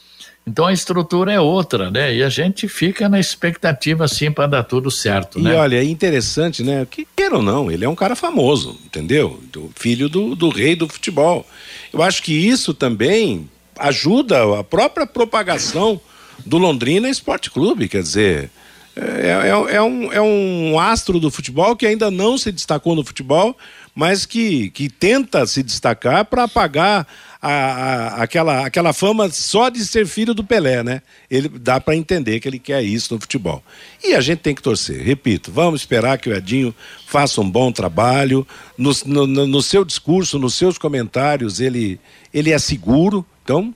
Então a estrutura é outra, né? E a gente fica na expectativa assim para dar tudo certo, e né? E olha, é interessante, né? Que queira ou não, ele é um cara famoso, entendeu? Do filho do, do rei do futebol. Eu acho que isso também ajuda a própria propagação do Londrina Esporte Clube, quer dizer, é, é, é, um, é um astro do futebol que ainda não se destacou no futebol, mas que, que tenta se destacar para apagar a, a, aquela, aquela fama só de ser filho do Pelé, né? Ele dá para entender que ele quer isso no futebol. E a gente tem que torcer. Repito, vamos esperar que o Edinho faça um bom trabalho. No, no, no seu discurso, nos seus comentários, ele, ele é seguro. Então,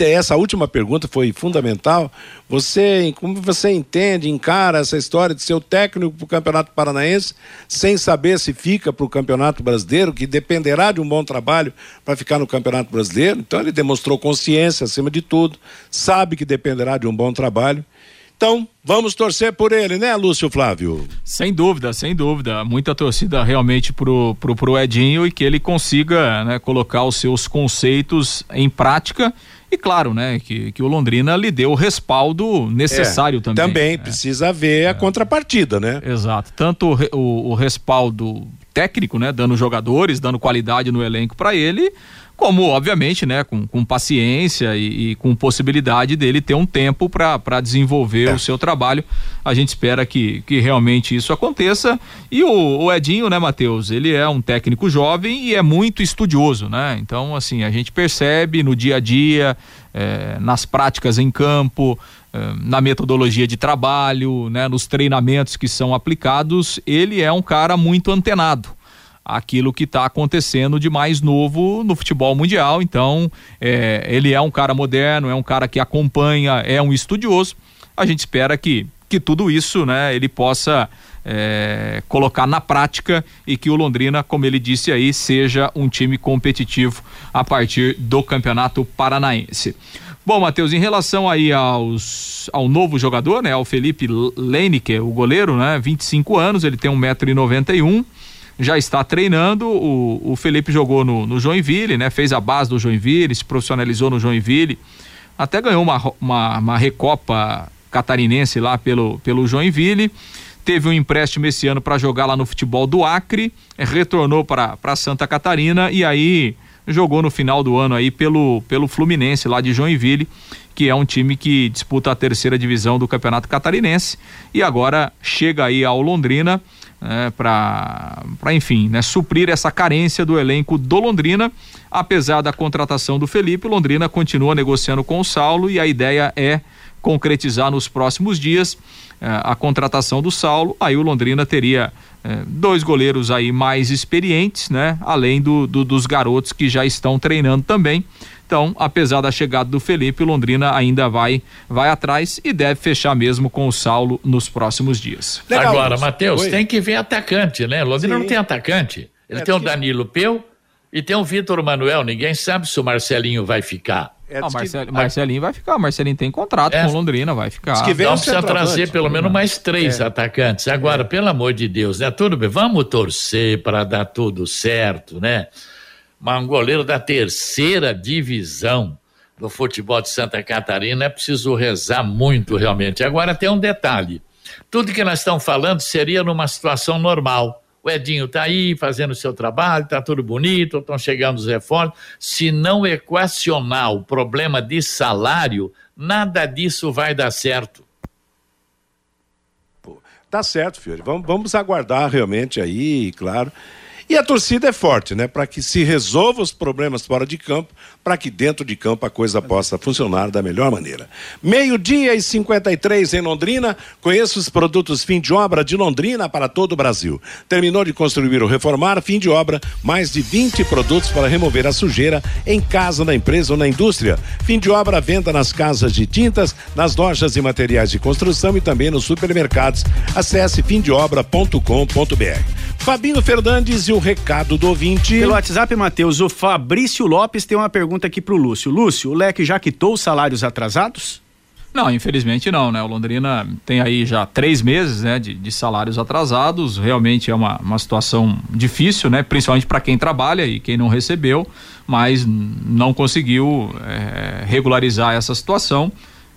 essa última pergunta foi fundamental. Você, como você entende, encara essa história de ser o técnico para o Campeonato Paranaense, sem saber se fica para o Campeonato Brasileiro, que dependerá de um bom trabalho para ficar no Campeonato Brasileiro. Então ele demonstrou consciência acima de tudo, sabe que dependerá de um bom trabalho então, vamos torcer por ele, né, Lúcio Flávio? Sem dúvida, sem dúvida. Muita torcida realmente pro, pro, pro Edinho e que ele consiga né, colocar os seus conceitos em prática. E claro, né, que, que o Londrina lhe deu o respaldo necessário é, também. Também, é. precisa ver a é. contrapartida, né? Exato. Tanto o, o, o respaldo técnico, né, dando jogadores, dando qualidade no elenco para ele, como obviamente, né, com, com paciência e, e, com possibilidade dele ter um tempo para desenvolver é. o seu trabalho. A gente espera que, que realmente isso aconteça. E o, o Edinho, né, Matheus, ele é um técnico jovem e é muito estudioso, né? Então, assim, a gente percebe no dia a dia, é, nas práticas em campo, é, na metodologia de trabalho, né, nos treinamentos que são aplicados, ele é um cara muito antenado aquilo que está acontecendo de mais novo no futebol mundial. Então, é, ele é um cara moderno, é um cara que acompanha, é um estudioso. A gente espera que, que tudo isso, né, ele possa é, colocar na prática e que o Londrina, como ele disse aí, seja um time competitivo a partir do Campeonato Paranaense. Bom, Matheus, em relação aí aos, ao novo jogador, né, ao Felipe Leineker, o goleiro, né, 25 anos, ele tem 1,91m, já está treinando. O, o Felipe jogou no, no Joinville, né, fez a base do Joinville, se profissionalizou no Joinville, até ganhou uma, uma, uma recopa catarinense lá pelo, pelo Joinville. Teve um empréstimo esse ano para jogar lá no futebol do Acre, retornou para Santa Catarina e aí jogou no final do ano aí pelo, pelo Fluminense lá de Joinville, que é um time que disputa a terceira divisão do Campeonato Catarinense e agora chega aí ao Londrina né, para enfim, né, suprir essa carência do elenco do Londrina. Apesar da contratação do Felipe, Londrina continua negociando com o Saulo e a ideia é concretizar nos próximos dias eh, a contratação do Saulo. Aí o Londrina teria é, dois goleiros aí mais experientes, né? Além do, do, dos garotos que já estão treinando também. Então, apesar da chegada do Felipe, o Londrina ainda vai vai atrás e deve fechar mesmo com o Saulo nos próximos dias. Legal, Agora, Matheus, tem que ver atacante, né? O Londrina Sim. não tem atacante. Ele é tem porque... o Danilo Peu e tem o Vitor Manuel. Ninguém sabe se o Marcelinho vai ficar. É, ah, Marcel, que... Marcelinho vai ficar, Marcelinho tem contrato é, com Londrina, vai ficar. que então precisa trazer pelo menos mais três é. atacantes. Agora, é. pelo amor de Deus, né? Tudo bem, vamos torcer para dar tudo certo, né? Mas um goleiro da terceira divisão do futebol de Santa Catarina é preciso rezar muito realmente. Agora tem um detalhe: tudo que nós estamos falando seria numa situação normal o Edinho está aí fazendo o seu trabalho, está tudo bonito, estão chegando os reforços. Se não equacionar o problema de salário, nada disso vai dar certo. Tá certo, Fiore. Vamos, vamos aguardar realmente aí, claro. E a torcida é forte, né? Para que se resolva os problemas fora de campo, para que dentro de campo a coisa possa funcionar da melhor maneira. Meio-dia e 53 em Londrina. Conheça os produtos fim de obra de Londrina para todo o Brasil. Terminou de construir ou reformar, fim de obra, mais de 20 produtos para remover a sujeira em casa, na empresa ou na indústria. Fim de obra, venda nas casas de tintas, nas lojas e materiais de construção e também nos supermercados. Acesse fimdeobra.com.br. Fabinho Fernandes e o recado do ouvinte. Pelo WhatsApp, Matheus, o Fabrício Lopes tem uma pergunta aqui pro Lúcio. Lúcio, o Leque já quitou os salários atrasados? Não, infelizmente não, né? O Londrina tem aí já três meses, né, de, de salários atrasados. Realmente é uma, uma situação difícil, né? Principalmente para quem trabalha e quem não recebeu, mas não conseguiu é, regularizar essa situação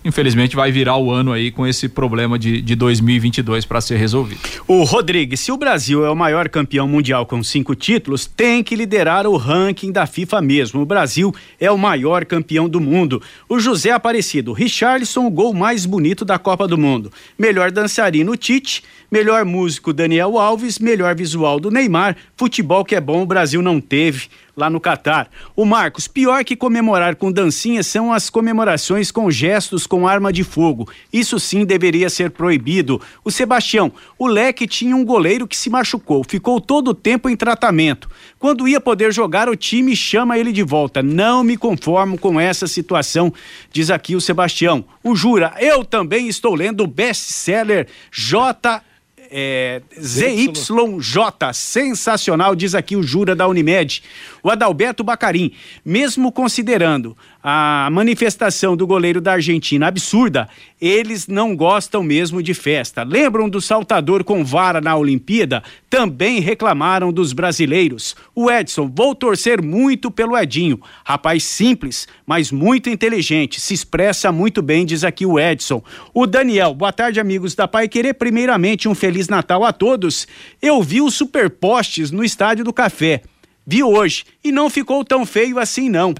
infelizmente vai virar o ano aí com esse problema de, de 2022 para ser resolvido. O Rodrigues, se o Brasil é o maior campeão mundial com cinco títulos, tem que liderar o ranking da FIFA mesmo. O Brasil é o maior campeão do mundo. O José Aparecido, Richarlison, o gol mais bonito da Copa do Mundo. Melhor dançarino Tite, melhor músico Daniel Alves, melhor visual do Neymar. Futebol que é bom o Brasil não teve lá no Catar. O Marcos, pior que comemorar com dancinhas são as comemorações com gestos com arma de fogo. Isso sim deveria ser proibido. O Sebastião, o Leque tinha um goleiro que se machucou, ficou todo o tempo em tratamento. Quando ia poder jogar, o time chama ele de volta. Não me conformo com essa situação, diz aqui o Sebastião. O Jura, eu também estou lendo o best-seller J é, ZYJ, sensacional, diz aqui o Jura da Unimed. O Adalberto Bacarim, mesmo considerando a manifestação do goleiro da Argentina absurda, eles não gostam mesmo de festa. Lembram do saltador com vara na Olimpíada? Também reclamaram dos brasileiros. O Edson, vou torcer muito pelo Edinho. Rapaz simples, mas muito inteligente, se expressa muito bem, diz aqui o Edson. O Daniel, boa tarde, amigos da Pai Querer. Primeiramente, um Feliz Natal a todos. Eu vi os superpostes no Estádio do Café. Vi hoje e não ficou tão feio assim, não.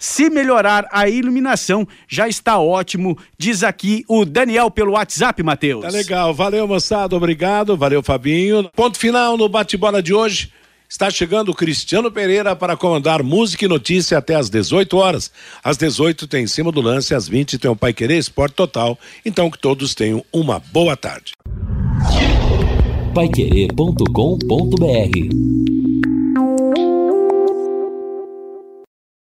Se melhorar a iluminação, já está ótimo, diz aqui o Daniel pelo WhatsApp, Matheus. Tá legal, valeu moçada, obrigado, valeu Fabinho. Ponto final no bate-bola de hoje. Está chegando o Cristiano Pereira para comandar música e notícia até às 18 horas. Às 18 tem em cima do lance, às 20 tem o Pai Querer Esporte Total. Então que todos tenham uma boa tarde. Paiquerê.com.br